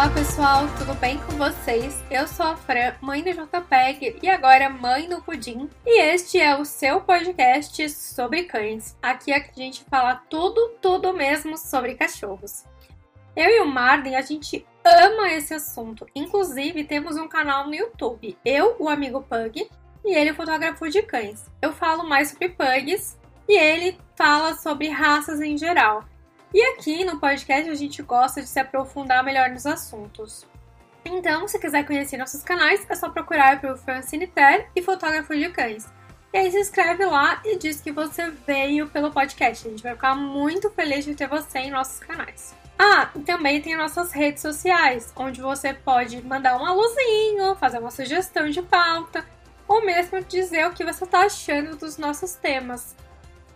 Olá pessoal, tudo bem com vocês? Eu sou a Fran, mãe do JPEG e agora mãe do Pudim. E este é o seu podcast sobre cães. Aqui a gente fala tudo, tudo mesmo sobre cachorros. Eu e o Marden, a gente ama esse assunto. Inclusive, temos um canal no YouTube. Eu, o amigo Pug, e ele, o fotógrafo de cães. Eu falo mais sobre pugs e ele fala sobre raças em geral. E aqui no podcast a gente gosta de se aprofundar melhor nos assuntos. Então, se quiser conhecer nossos canais, é só procurar pelo Francine Ter e Fotógrafo de Cães. E aí se inscreve lá e diz que você veio pelo podcast. A gente vai ficar muito feliz de ter você em nossos canais. Ah, e também tem nossas redes sociais, onde você pode mandar um alôzinho, fazer uma sugestão de pauta, ou mesmo dizer o que você está achando dos nossos temas.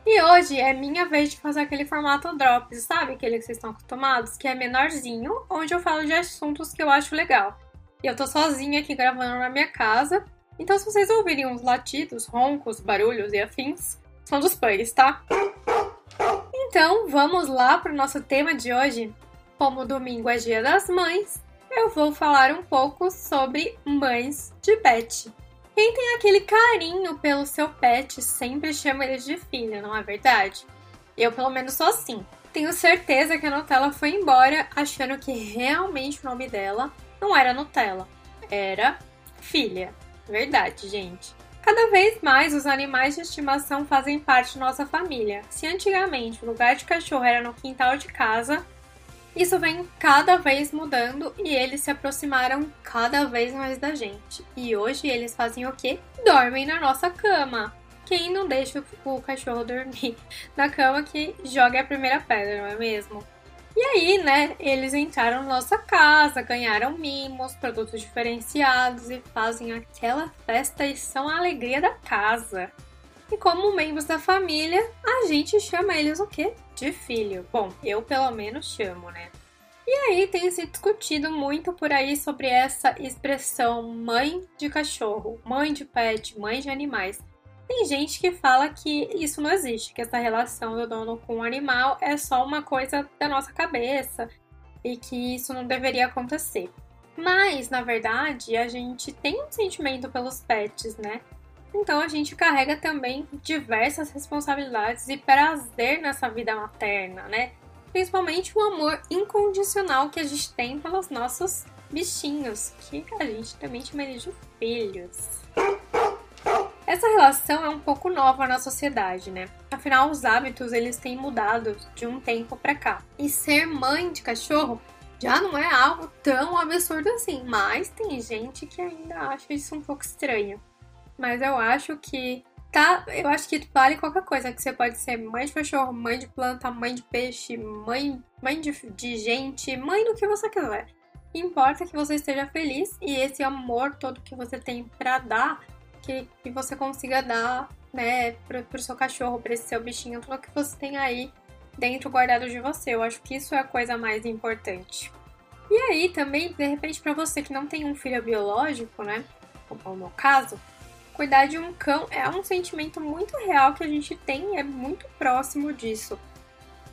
E hoje é minha vez de fazer aquele formato Drops, sabe? Aquele que vocês estão acostumados, que é menorzinho, onde eu falo de assuntos que eu acho legal. E eu tô sozinha aqui gravando na minha casa, então se vocês ouvirem uns latidos, roncos, barulhos e afins, são dos pugs, tá? Então vamos lá para o nosso tema de hoje. Como domingo é dia das mães, eu vou falar um pouco sobre mães de pet. Quem tem aquele carinho pelo seu pet sempre chama ele de filha, não é verdade? Eu, pelo menos, sou assim. Tenho certeza que a Nutella foi embora achando que realmente o nome dela não era Nutella, era filha. Verdade, gente. Cada vez mais os animais de estimação fazem parte da nossa família. Se antigamente o lugar de cachorro era no quintal de casa, isso vem cada vez mudando e eles se aproximaram cada vez mais da gente. E hoje eles fazem o quê? Dormem na nossa cama. Quem não deixa o cachorro dormir na cama que joga a primeira pedra, não é mesmo? E aí, né, eles entraram na nossa casa, ganharam mimos, produtos diferenciados e fazem aquela festa e são a alegria da casa. E como membros da família, a gente chama eles o quê? De filho. Bom, eu pelo menos chamo, né? E aí tem se discutido muito por aí sobre essa expressão mãe de cachorro, mãe de pet, mãe de animais. Tem gente que fala que isso não existe, que essa relação do dono com o animal é só uma coisa da nossa cabeça e que isso não deveria acontecer. Mas, na verdade, a gente tem um sentimento pelos pets, né? Então a gente carrega também diversas responsabilidades e prazer nessa vida materna, né? Principalmente o amor incondicional que a gente tem pelos nossos bichinhos, que a gente também chama de filhos. Essa relação é um pouco nova na sociedade, né? Afinal, os hábitos eles têm mudado de um tempo para cá. E ser mãe de cachorro já não é algo tão absurdo assim, mas tem gente que ainda acha isso um pouco estranho mas eu acho que tá, eu acho que vale qualquer coisa, que você pode ser mãe de cachorro, mãe de planta, mãe de peixe, mãe, mãe de, de gente, mãe do que você quiser. Importa que você esteja feliz e esse amor todo que você tem para dar, que, que você consiga dar, né, pro, pro seu cachorro, para esse seu bichinho, tudo que você tem aí dentro guardado de você. Eu acho que isso é a coisa mais importante. E aí também, de repente, para você que não tem um filho biológico, né, como é o meu caso, Cuidar de um cão é um sentimento muito real que a gente tem, é muito próximo disso.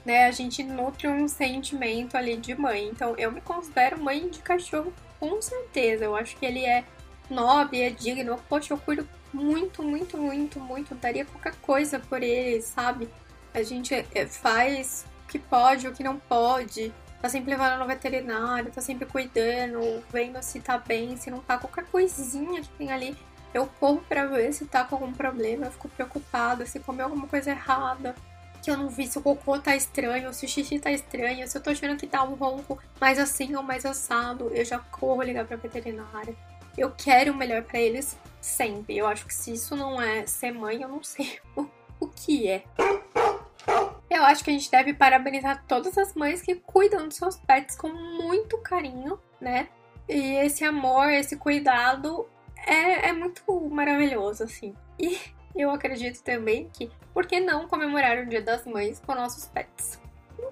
Né? A gente nutre um sentimento ali de mãe. Então eu me considero mãe de cachorro com certeza. Eu acho que ele é nobre, é digno. Poxa, eu cuido muito, muito, muito, muito. Daria qualquer coisa por ele, sabe? A gente é, faz o que pode, o que não pode. Tá sempre levando no veterinário, tá sempre cuidando, vendo se tá bem, se não tá. Qualquer coisinha que tem ali eu corro para ver se tá com algum problema, eu fico preocupada se comeu alguma coisa errada, que eu não vi se o cocô tá estranho, se o xixi tá estranho, se eu tô achando que tá um ronco mais assim ou mais assado, eu já corro ligar pra veterinária. Eu quero o melhor para eles sempre. Eu acho que se isso não é ser mãe, eu não sei o, o que é. Eu acho que a gente deve parabenizar todas as mães que cuidam dos seus pets com muito carinho, né? E esse amor, esse cuidado é, é muito maravilhoso, assim. E eu acredito também que, por que não comemorar o Dia das Mães com nossos pets?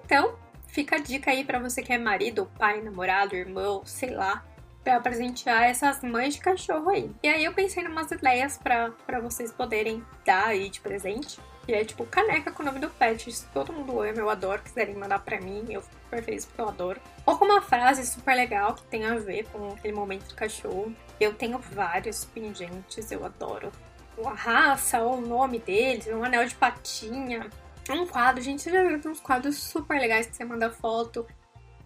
Então, fica a dica aí para você que é marido, pai, namorado, irmão, sei lá, para presentear essas mães de cachorro aí. E aí eu pensei em umas ideias para vocês poderem dar aí de presente. Que é tipo caneca com o nome do pet. Isso todo mundo ama, eu adoro. Quiserem mandar para mim, eu super feliz porque eu adoro. Ou com uma frase super legal que tem a ver com aquele momento do cachorro. Eu tenho vários pingentes, eu adoro. A raça, ou o nome deles, um anel de patinha, um quadro. Gente, já viu uns quadros super legais que você manda foto,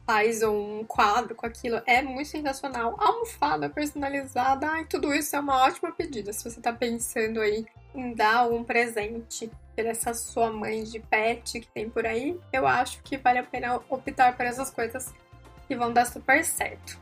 faz um quadro com aquilo. É muito sensacional. Almofada personalizada, ai, tudo isso é uma ótima pedida se você tá pensando aí em dar algum presente essa sua mãe de pet que tem por aí. Eu acho que vale a pena optar por essas coisas que vão dar super certo.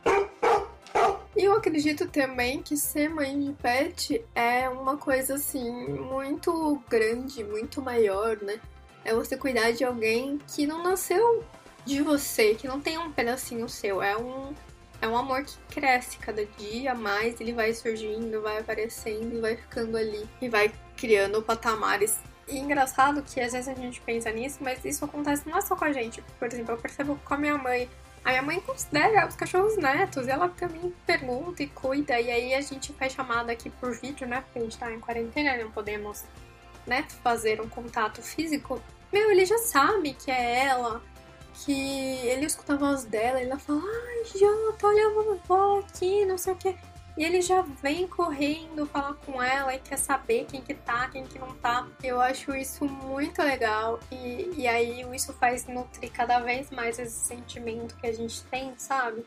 E eu acredito também que ser mãe de pet é uma coisa assim muito grande, muito maior, né? É você cuidar de alguém que não nasceu de você, que não tem um pedacinho seu. É um, é um amor que cresce cada dia mais, ele vai surgindo, vai aparecendo e vai ficando ali. E vai criando patamares. E engraçado que às vezes a gente pensa nisso, mas isso acontece não é só com a gente. Por exemplo, eu percebo com a minha mãe a minha mãe considera os cachorros netos, ela também pergunta e cuida, e aí a gente faz chamada aqui por vídeo, né? Porque a gente tá em quarentena, não podemos, né, fazer um contato físico. Meu, ele já sabe que é ela, que ele escuta a voz dela, e ela fala, ai, Jota, olha a vovó aqui, não sei o que. E ele já vem correndo falar com ela e quer saber quem que tá, quem que não tá. Eu acho isso muito legal. E, e aí isso faz nutrir cada vez mais esse sentimento que a gente tem, sabe?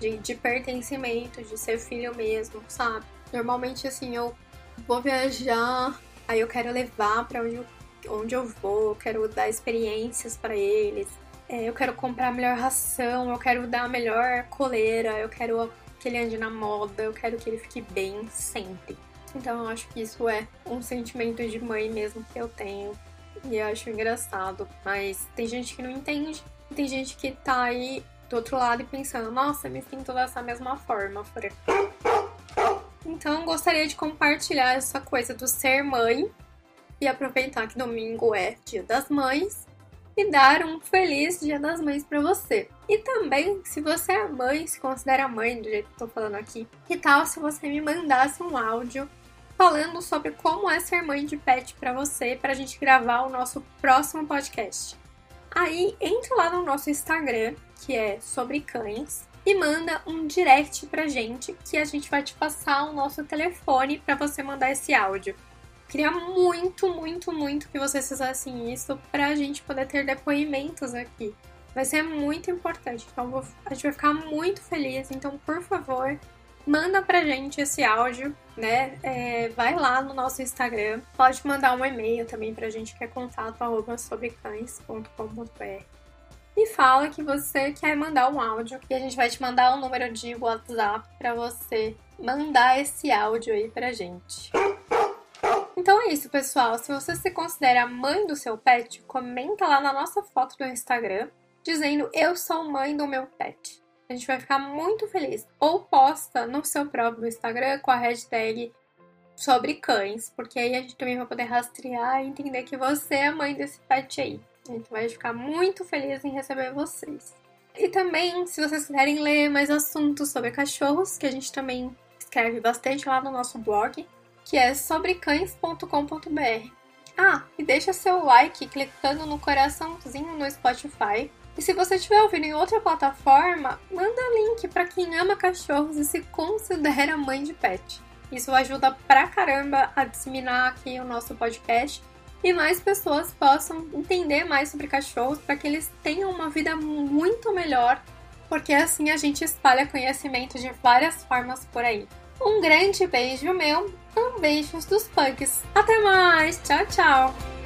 De, de pertencimento, de ser filho mesmo, sabe? Normalmente, assim, eu vou viajar, aí eu quero levar para onde eu, onde eu vou, eu quero dar experiências para eles. É, eu quero comprar a melhor ração, eu quero dar a melhor coleira, eu quero que ele ande na moda, eu quero que ele fique bem sempre. Então eu acho que isso é um sentimento de mãe mesmo que eu tenho. E eu acho engraçado. Mas tem gente que não entende. Tem gente que tá aí do outro lado e pensando, nossa, me sinto dessa mesma forma, Fran. Então gostaria de compartilhar essa coisa do ser mãe e aproveitar que domingo é dia das mães e dar um feliz Dia das Mães para você. E também, se você é mãe, se considera mãe do jeito que tô falando aqui, que tal se você me mandasse um áudio falando sobre como é ser mãe de pet para você, para a gente gravar o nosso próximo podcast. Aí, entra lá no nosso Instagram, que é sobre cães, e manda um direct pra gente, que a gente vai te passar o nosso telefone para você mandar esse áudio. Queria muito, muito, muito que vocês fizessem isso pra gente poder ter depoimentos aqui. Vai ser muito importante. Então a gente vai ficar muito feliz. Então, por favor, manda pra gente esse áudio, né? É, vai lá no nosso Instagram. Pode mandar um e-mail também pra gente que é contato sobrecães.com.br. E fala que você quer mandar um áudio e a gente vai te mandar um número de WhatsApp para você mandar esse áudio aí pra gente. Então é isso, pessoal. Se você se considera mãe do seu pet, comenta lá na nossa foto do Instagram dizendo eu sou mãe do meu pet. A gente vai ficar muito feliz. Ou posta no seu próprio Instagram com a hashtag sobre cães, porque aí a gente também vai poder rastrear e entender que você é mãe desse pet aí. A gente vai ficar muito feliz em receber vocês. E também, se vocês quiserem ler mais assuntos sobre cachorros, que a gente também escreve bastante lá no nosso blog, que é sobrecães.com.br. Ah, e deixa seu like clicando no coraçãozinho no Spotify. E se você estiver ouvindo em outra plataforma, manda link para quem ama cachorros e se considera mãe de pet. Isso ajuda pra caramba a disseminar aqui o nosso podcast e mais pessoas possam entender mais sobre cachorros para que eles tenham uma vida muito melhor, porque assim a gente espalha conhecimento de várias formas por aí. Um grande beijo meu, beijos dos pugs. Até mais, tchau, tchau!